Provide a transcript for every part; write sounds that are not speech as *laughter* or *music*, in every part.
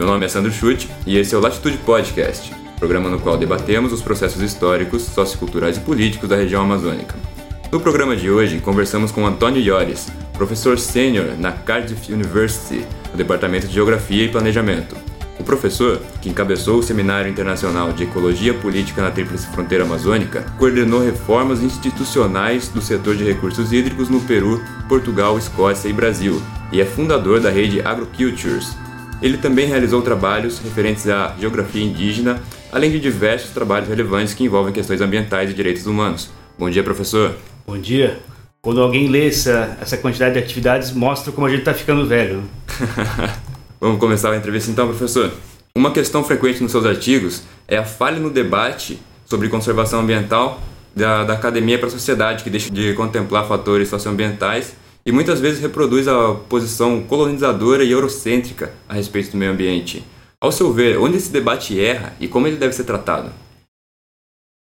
Meu nome é Sandro Chute e esse é o Latitude Podcast, programa no qual debatemos os processos históricos, socioculturais e políticos da região amazônica. No programa de hoje, conversamos com Antônio Iores, professor sênior na Cardiff University, no Departamento de Geografia e Planejamento. O professor, que encabeçou o Seminário Internacional de Ecologia Política na Tríplice Fronteira Amazônica, coordenou reformas institucionais do setor de recursos hídricos no Peru, Portugal, Escócia e Brasil, e é fundador da rede AgroCultures, ele também realizou trabalhos referentes à geografia indígena, além de diversos trabalhos relevantes que envolvem questões ambientais e direitos humanos. Bom dia, professor. Bom dia. Quando alguém lê essa, essa quantidade de atividades, mostra como a gente está ficando velho. *laughs* Vamos começar a entrevista então, professor. Uma questão frequente nos seus artigos é a falha no debate sobre conservação ambiental da, da academia para a sociedade, que deixa de contemplar fatores socioambientais e muitas vezes reproduz a posição colonizadora e eurocêntrica a respeito do meio ambiente. Ao seu ver, onde esse debate erra e como ele deve ser tratado?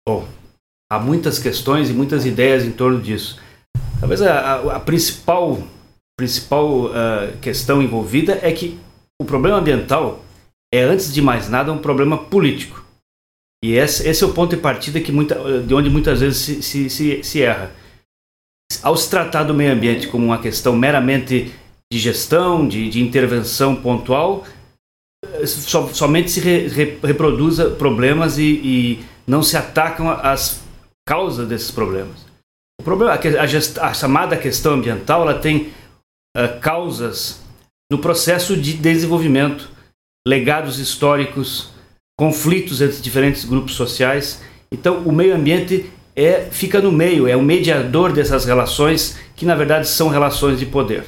Bom, há muitas questões e muitas ideias em torno disso. Talvez a, a, a principal, principal uh, questão envolvida é que o problema ambiental é, antes de mais nada, um problema político. E esse, esse é o ponto de partida que muita, de onde muitas vezes se, se, se, se erra ao se tratar do meio ambiente como uma questão meramente de gestão, de, de intervenção pontual, so, somente se re, re, reproduz problemas e, e, não se atacam as causas desses problemas. O problema, a, gest, a chamada questão ambiental, ela tem uh, causas no processo de desenvolvimento, legados históricos, conflitos entre diferentes grupos sociais. Então, o meio ambiente é, fica no meio, é o mediador dessas relações, que na verdade são relações de poder.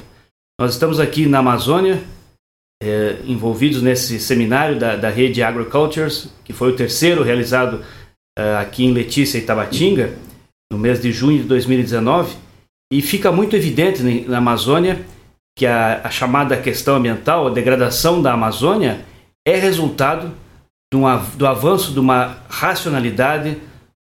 Nós estamos aqui na Amazônia, é, envolvidos nesse seminário da, da rede Agricultures, que foi o terceiro realizado é, aqui em Letícia e Tabatinga, no mês de junho de 2019, e fica muito evidente na Amazônia que a, a chamada questão ambiental, a degradação da Amazônia, é resultado do, do avanço de uma racionalidade,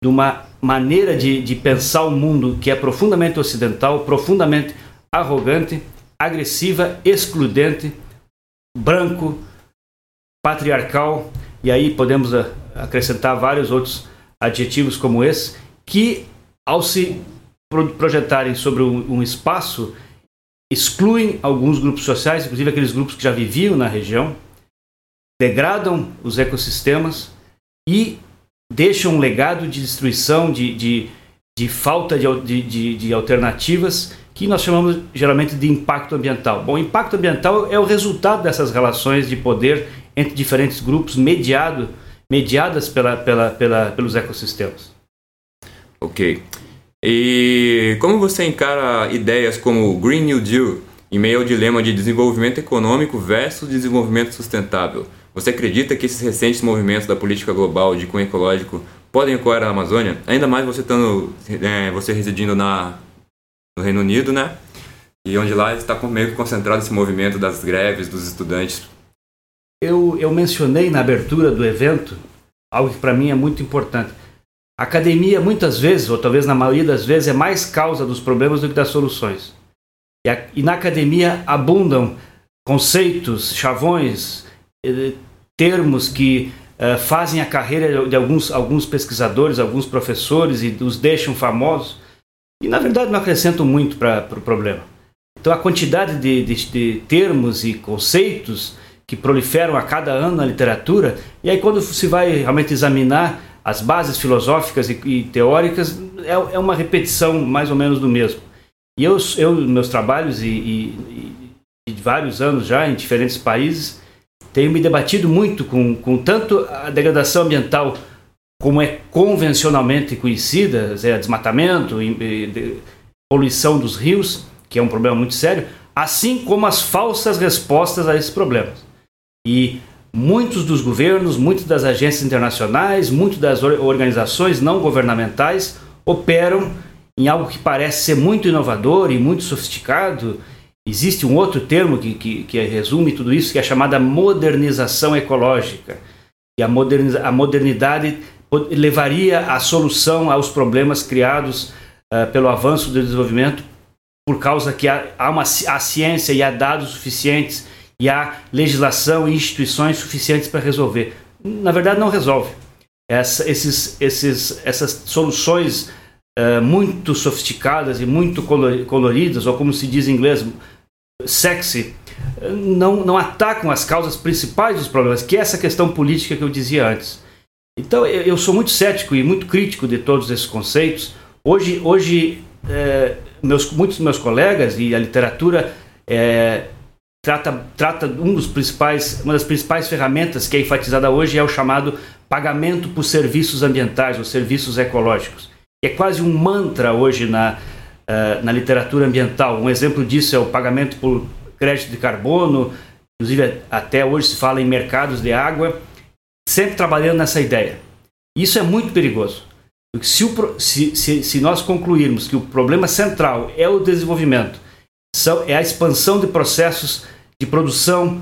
de uma maneira de, de pensar o mundo que é profundamente ocidental, profundamente arrogante, agressiva, excludente, branco, patriarcal, e aí podemos acrescentar vários outros adjetivos como esse, que ao se projetarem sobre um, espaço, excluem alguns grupos sociais, inclusive aqueles grupos que já viviam na região, degradam os ecossistemas e deixa um legado de destruição, de, de, de falta de, de, de, alternativas, que nós chamamos geralmente de impacto ambiental. Bom, impacto ambiental é o resultado dessas relações de poder entre diferentes grupos mediado, mediadas pela, pela, pela, pelos ecossistemas. Ok. E como você encara ideias como o Green New Deal em meio ao dilema de desenvolvimento econômico versus desenvolvimento sustentável? Você acredita que esses recentes movimentos da política global de cunho ecológico podem ocorrer na Amazônia? Ainda mais você estando, é, você residindo na, no Reino Unido, né? E onde lá está meio que concentrado esse movimento das greves dos estudantes. Eu, eu mencionei na abertura do evento algo que para mim é muito importante. A academia, muitas vezes, ou talvez na maioria das vezes, é mais causa dos problemas do que das soluções. E, a, e na academia abundam conceitos, chavões, eh, termos que uh, fazem a carreira de alguns, alguns pesquisadores, alguns professores e os deixam famosos e na verdade não acrescentam muito para o pro problema. Então a quantidade de, de, de, termos e conceitos que proliferam a cada ano na literatura e aí quando se vai realmente examinar as bases filosóficas e, e teóricas é, é, uma repetição mais ou menos do mesmo. E eu, eu meus trabalhos e, e, e de vários anos já em diferentes países tenho me debatido muito com, com tanto a degradação ambiental como é convencionalmente conhecida, é, desmatamento, e, e, poluição dos rios, que é um problema muito sério, assim como as falsas respostas a esses problemas. E muitos dos governos, muitas das agências internacionais, muitas das organizações não governamentais operam em algo que parece ser muito inovador e muito sofisticado Existe um outro termo que, que, que resume tudo isso, que é a chamada modernização ecológica. E a, moderniza, a modernidade levaria a solução aos problemas criados uh, pelo avanço do desenvolvimento, por causa que há, há uma, a ciência e há dados suficientes e há legislação e instituições suficientes para resolver. Na verdade, não resolve. Essa, esses, esses, essas soluções uh, muito sofisticadas e muito coloridas, ou como se diz em inglês, sexy, não, não atacam as causas principais dos problemas, que é essa questão política que eu dizia antes. Então, eu, eu sou muito cético e muito crítico de todos esses conceitos. Hoje, hoje é, meus, muitos dos meus colegas e a literatura é, trata, trata um dos principais, uma das principais ferramentas que é enfatizada hoje é o chamado pagamento por serviços ambientais ou serviços ecológicos. É quase um mantra hoje na, uh, na literatura ambiental. Um exemplo disso é o pagamento por crédito de carbono, inclusive até hoje se fala em mercados de água, sempre trabalhando nessa ideia. Isso é muito perigoso. Porque se, o, se, se, se nós concluirmos que o problema central é o desenvolvimento, são, é a expansão de processos de produção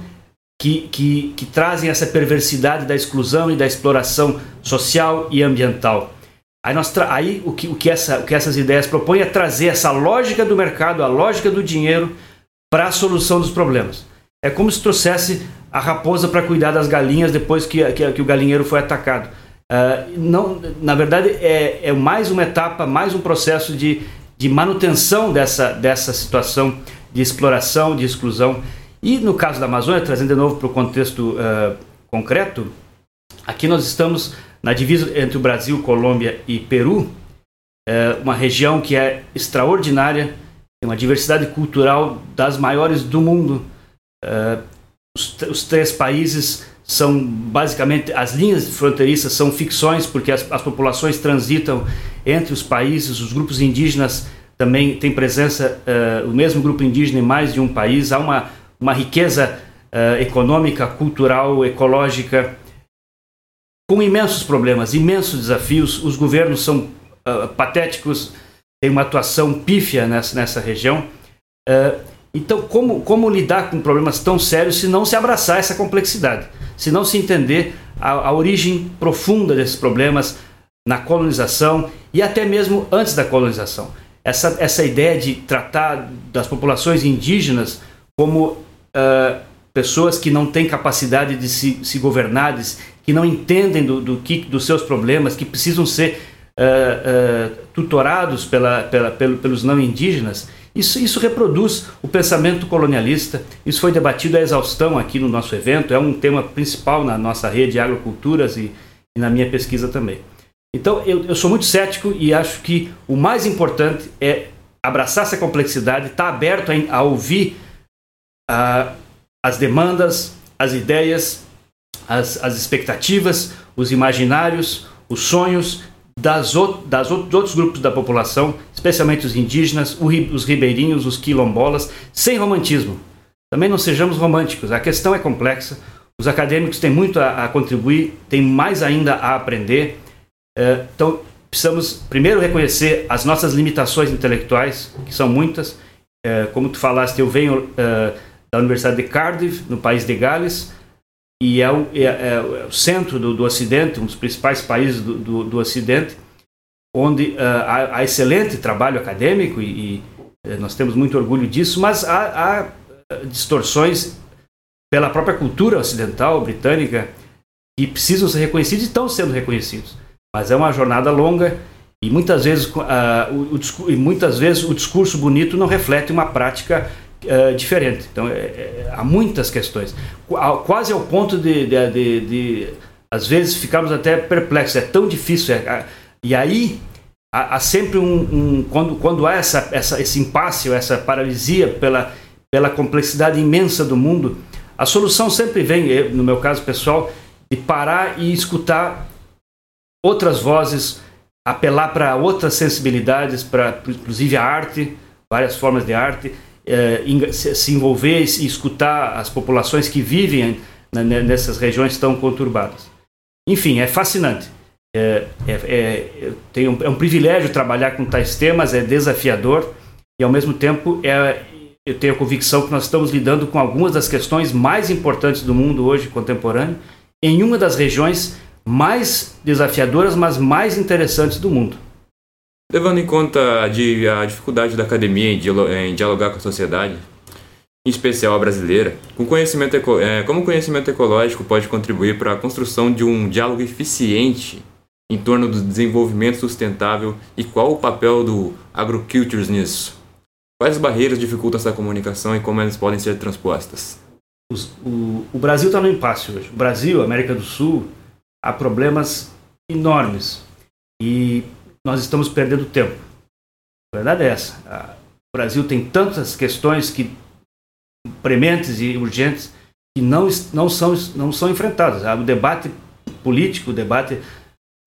que, que, que trazem essa perversidade da exclusão e da exploração social e ambiental. Aí, nós aí o, que, o, que essa, o que essas ideias propõem é trazer essa lógica do mercado, a lógica do dinheiro, para a solução dos problemas. É como se trouxesse a raposa para cuidar das galinhas depois que, que, que o galinheiro foi atacado. Uh, não, na verdade, é, é mais uma etapa, mais um processo de, de manutenção dessa, dessa situação de exploração, de exclusão. E no caso da Amazônia, trazendo de novo para o contexto uh, concreto, aqui nós estamos na divisa entre o Brasil, Colômbia e Peru, uh, uma região que é extraordinária, tem uma diversidade cultural das maiores do mundo. Uh, os, os três países são basicamente as linhas fronteiriças são ficções porque as, as, populações transitam entre os países, os grupos indígenas também têm presença, uh, o mesmo grupo indígena em mais de um país, há uma, uma riqueza uh, econômica, cultural, ecológica, com imensos problemas, imensos desafios, os governos são uh, patéticos, têm uma atuação pífia nessa, nessa região. então, como, como lidar com problemas tão sérios se não se abraçar essa complexidade? se não se entender a, a origem profunda desses problemas na colonização e até mesmo antes da colonização. Essa, essa ideia de tratar das populações indígenas como uh, pessoas que não têm capacidade de se, se governar, de, que não entendem do, do que, dos seus problemas, que precisam ser uh, uh, tutorados pela, pela, pelos não indígenas, isso, isso reproduz o pensamento colonialista. Isso foi debatido à exaustão aqui no nosso evento, é um tema principal na nossa rede de agroculturas e, e na minha pesquisa também. Então, eu, eu, sou muito cético e acho que o mais importante é abraçar essa complexidade, estar tá aberto a, a ouvir uh, as demandas, as ideias, as, as expectativas, os imaginários, os sonhos das, das outros grupos da população, especialmente os indígenas, os ribeirinhos, os quilombolas, sem romantismo. Também não sejamos românticos, a questão é complexa, os acadêmicos têm muito a, a contribuir, têm mais ainda a aprender. É, então, precisamos primeiro reconhecer as nossas limitações intelectuais, que são muitas. É, como tu falaste, eu venho é, da Universidade de Cardiff, no país de Gales, e é o, é, é o centro do, do, Ocidente, um dos principais países do, do, do Ocidente, onde uh, há, há, excelente trabalho acadêmico e, e, eh, nós temos muito orgulho disso, mas há, há eh, distorções pela própria cultura ocidental britânica que precisam ser reconhecidos e estão sendo reconhecidos. Mas é uma jornada longa e muitas vezes, uh, o, o, muitas vezes o discurso bonito não reflete uma prática uh, diferente. Então, é, é, há muitas questões, quase ao ponto de, de, de, de às vezes, ficarmos até perplexos. É tão difícil. É, e aí, há, há sempre um, um, quando, quando há essa, essa, esse impasse, essa paralisia pela, pela complexidade imensa do mundo, a solução sempre vem, no meu caso pessoal, de parar e escutar outras vozes, apelar para outras sensibilidades, para inclusive a arte, várias formas de arte, eh, se envolver e escutar as populações que vivem nessas regiões tão conturbadas. Enfim, é fascinante. É, é, é, um, é um privilégio trabalhar com tais temas, é desafiador e ao mesmo tempo é, eu tenho a convicção que nós estamos lidando com algumas das questões mais importantes do mundo hoje contemporâneo em uma das regiões mais desafiadoras, mas mais interessantes do mundo. Levando em conta a, dificuldade da academia em, dialogar com a sociedade, em especial a brasileira, com conhecimento é, como o conhecimento ecológico pode contribuir para a construção de um diálogo eficiente em torno do desenvolvimento sustentável e qual o papel do agrocultures nisso? Quais barreiras dificultam essa comunicação e como elas podem ser transpostas? Os, o, o, Brasil está no impasse hoje. O Brasil, América do Sul, há problemas enormes e nós estamos perdendo tempo. A verdade é essa. O Brasil tem tantas questões que prementes e urgentes que não, não, são, não são enfrentadas. O debate político, o debate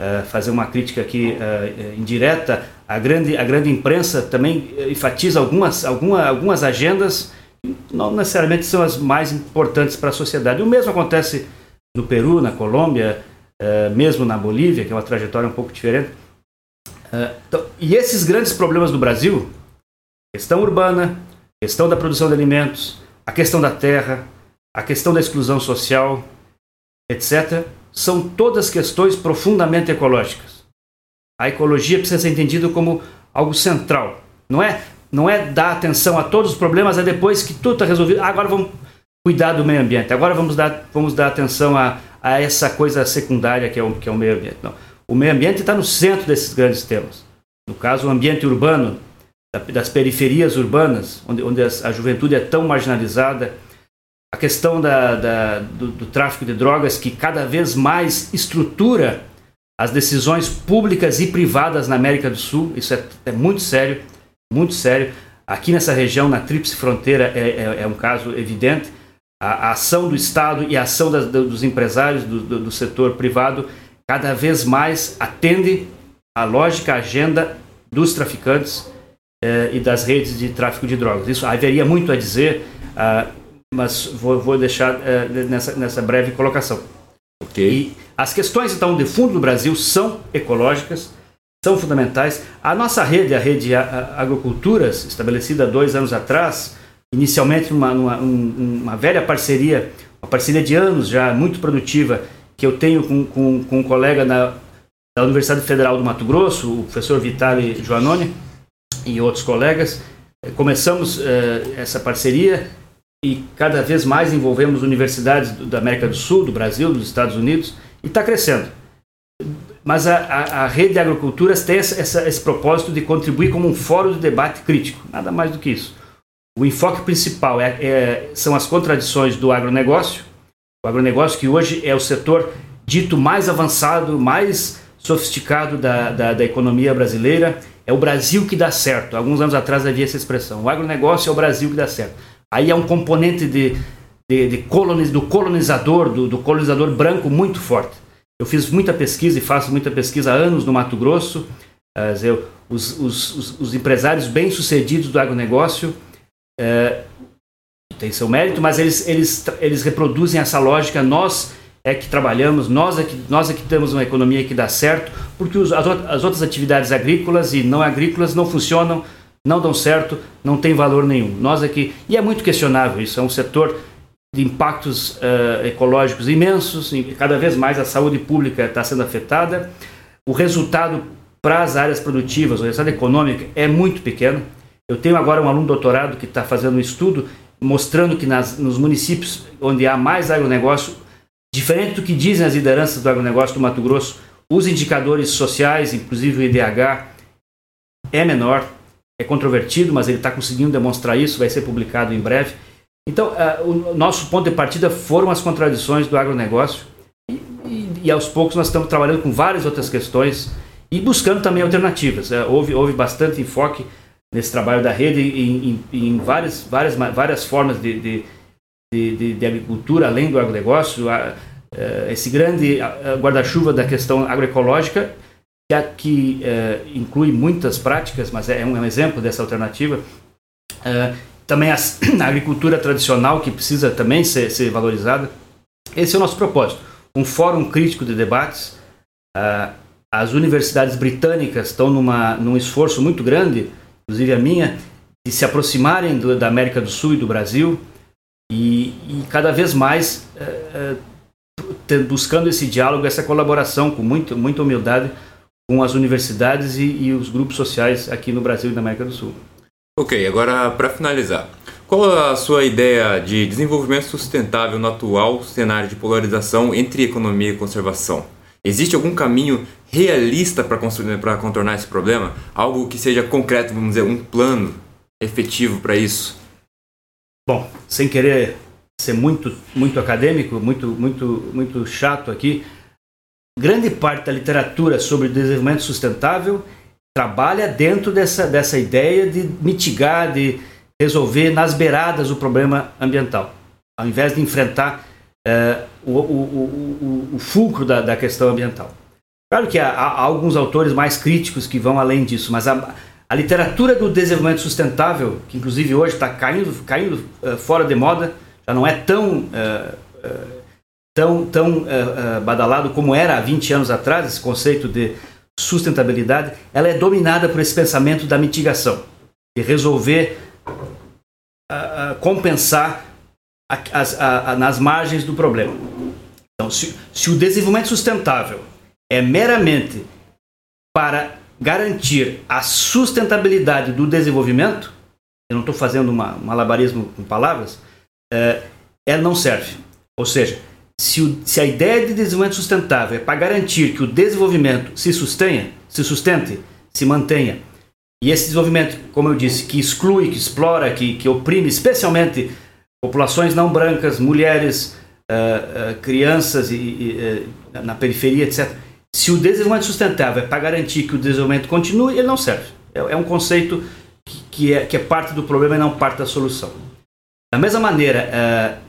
Uh, fazer uma crítica aqui uh, indireta, a grande, a grande imprensa também enfatiza algumas, alguma, algumas agendas que não necessariamente são as mais importantes para a sociedade. O mesmo acontece no Peru, na Colômbia, uh, mesmo na Bolívia, que é uma trajetória um pouco diferente. Então, e esses grandes problemas do Brasil, questão urbana, questão da produção de alimentos, a questão da terra, a questão da exclusão social, etc., são todas questões profundamente ecológicas. A ecologia precisa ser entendida como algo central. Não é, não é dar atenção a todos os problemas, é depois que tudo está resolvido. agora vamos cuidar do meio ambiente. Agora vamos dar, vamos dar atenção a, a essa coisa secundária que é o, que é o meio ambiente. Não. O meio ambiente está no centro desses grandes temas. No caso, o ambiente urbano, das periferias urbanas, onde, onde a juventude é tão marginalizada, a questão da, da, do, do, tráfico de drogas que cada vez mais estrutura as decisões públicas e privadas na América do Sul. Isso é, é muito sério, muito sério. Aqui nessa região, na Tríplice Fronteira, é, é, é um caso evidente. A, a, ação do Estado e a ação das, dos empresários do, do, do, setor privado cada vez mais atende à lógica, agenda dos traficantes eh, e das redes de tráfico de drogas. Isso haveria muito a dizer. Ah, mas vou, vou deixar é, nessa, nessa breve colocação. Ok. E as questões, então, de fundo do Brasil são ecológicas, são fundamentais. A nossa rede, a rede Agroculturas, estabelecida dois anos atrás, inicialmente uma, uma, uma velha parceria, uma parceria de anos já, muito produtiva, que eu tenho com, com, com um colega na, da Universidade Federal do Mato Grosso, o professor Vitali Joanoni, e outros colegas. Começamos uh, essa parceria e cada vez mais envolvemos universidades da América do Sul, do Brasil, dos Estados Unidos, e está crescendo. Mas a, a, a, rede de agroculturas tem essa, essa, esse propósito de contribuir como um fórum de debate crítico, nada mais do que isso. O enfoque principal é, é, são as contradições do agronegócio, o agronegócio que hoje é o setor dito mais avançado, mais sofisticado da, da, da economia brasileira, é o Brasil que dá certo. Alguns anos atrás havia essa expressão, o agronegócio é o Brasil que dá certo. Aí é um componente de, de, de do colonizador, do, do, colonizador branco muito forte. Eu fiz muita pesquisa e faço muita pesquisa há anos no Mato Grosso. Uh, os, os, os, os, empresários bem-sucedidos do agronegócio uh, têm seu mérito, mas eles, eles, eles reproduzem essa lógica. Nós é que trabalhamos, nós é que, nós é que temos uma economia que dá certo, porque os, as, as outras atividades agrícolas e não agrícolas não funcionam não dão certo, não tem valor nenhum. Nós aqui, e é muito questionável isso, é um setor de impactos uh, ecológicos imensos, e cada vez mais a saúde pública está sendo afetada, o resultado para as áreas produtivas, o resultado econômico é muito pequeno. Eu tenho agora um aluno doutorado que está fazendo um estudo mostrando que nas, nos municípios onde há mais agronegócio, diferente do que dizem as lideranças do agronegócio do Mato Grosso, os indicadores sociais, inclusive o IDH, é menor, é controvertido, mas ele está conseguindo demonstrar isso, vai ser publicado em breve. Então, uh, o nosso ponto de partida foram as contradições do agronegócio e, e, e, aos poucos nós estamos trabalhando com várias outras questões e buscando também alternativas. Uh, houve, houve bastante enfoque nesse trabalho da rede em, em, em várias, várias, várias formas de, de, de, de, agricultura, além do agronegócio. Uh, esse grande guarda-chuva da questão agroecológica que, que uh, inclui muitas práticas, mas é um, é um exemplo dessa alternativa. Uh, também a, *clears throat* a, agricultura tradicional, que precisa também ser, ser, valorizada. Esse é o nosso propósito. Um fórum crítico de debates. As universidades britânicas estão numa, num esforço muito grande, inclusive a minha, de se aproximarem do, da América do Sul e do Brasil e, e cada vez mais buscando esse diálogo, essa colaboração com muito, muita humildade com as universidades e, e os grupos sociais aqui no Brasil e na América do Sul. Ok, agora para finalizar, Qual a sua ideia de desenvolvimento sustentável no atual cenário de polarização entre economia e conservação? Existe algum caminho realista para contornar esse problema? Algo que seja concreto, vamos dizer, um plano efetivo para isso? Bom, sem querer ser muito, muito acadêmico, muito, muito, muito chato aqui, grande parte da literatura sobre desenvolvimento sustentável trabalha dentro dessa, dessa ideia de mitigar, de resolver nas beiradas o problema ambiental, ao invés de enfrentar é, o, o, o, o, fulcro da, da, questão ambiental. Claro que há, há, alguns autores mais críticos que vão além disso, mas a, a literatura do desenvolvimento sustentável, que inclusive hoje está caindo, caindo uh, fora de moda, já não é tão, uh, uh, tão, tão badalado como era há 20 anos atrás, esse conceito de sustentabilidade, ela é dominada por esse pensamento da mitigação, de resolver compensar a, a, nas margens do problema. Então, se, se o desenvolvimento sustentável é meramente para garantir a sustentabilidade do desenvolvimento, eu não estou fazendo uma, um malabarismo com palavras, é, ela não serve. Ou seja, se, o, se, a ideia de desenvolvimento sustentável é para garantir que o desenvolvimento se sustenha, se sustente, se mantenha, e esse desenvolvimento, como eu disse, que exclui, que explora, que, que oprime especialmente populações não brancas, mulheres, uh, uh, crianças e, e uh, na periferia, etc. Se o desenvolvimento sustentável é para garantir que o desenvolvimento continue, ele não serve. É, é um conceito que, que, é, que é parte do problema e não parte da solução. Da mesma maneira,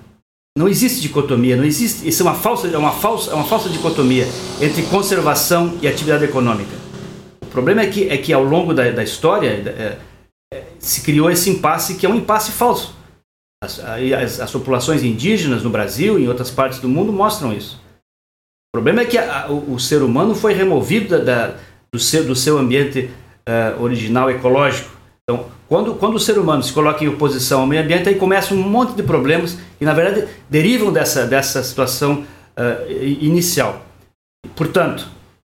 não existe dicotomia, não existe. Isso é uma falsa, é uma falsa, é uma falsa dicotomia entre conservação e atividade econômica. O problema é que, é que ao longo da, da história é, é, se criou esse impasse que é um impasse falso. As, as, as, populações indígenas no Brasil e em outras partes do mundo mostram isso. O problema é que a, o, o, ser humano foi removido da, da, do, seu, do seu ambiente uh, original ecológico. Então, quando, quando o ser humano se coloca em oposição ao meio ambiente, aí começa um monte de problemas que, na verdade, derivam dessa, dessa situação uh, inicial. Portanto,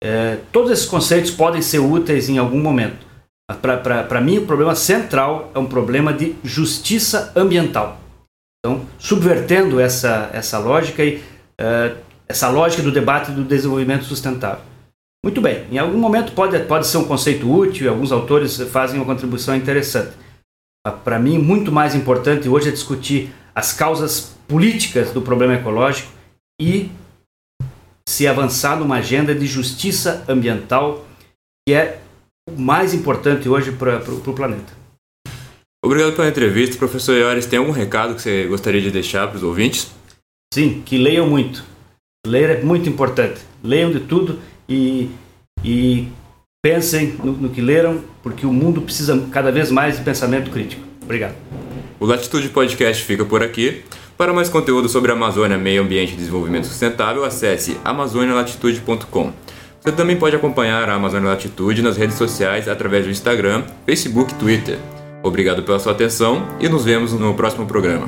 uh, todos esses conceitos podem ser úteis em algum momento. Para mim, o problema central é um problema de justiça ambiental. Então, subvertendo essa, essa lógica e uh, essa lógica do debate do desenvolvimento sustentável. Muito bem, em algum momento pode, pode ser um conceito útil, alguns autores fazem uma contribuição interessante. Para mim, muito mais importante hoje é discutir as causas políticas do problema ecológico e se avançar numa agenda de justiça ambiental que é mais importante hoje para o planeta. Obrigado pela entrevista. Professor Iores, tem algum recado que você gostaria de deixar para os ouvintes? Sim, que leiam muito. Ler é muito importante. Leiam de tudo e, e pensem no, no que leram, porque o mundo precisa cada vez mais de pensamento crítico. Obrigado. O Latitude Podcast fica por aqui. Para mais conteúdo sobre a Amazônia, meio ambiente e desenvolvimento sustentável, acesse amazonialatitude.com. Você também pode acompanhar a Amazônia Latitude nas redes sociais através do Instagram, Facebook e Twitter. Obrigado pela sua atenção e nos vemos no próximo programa.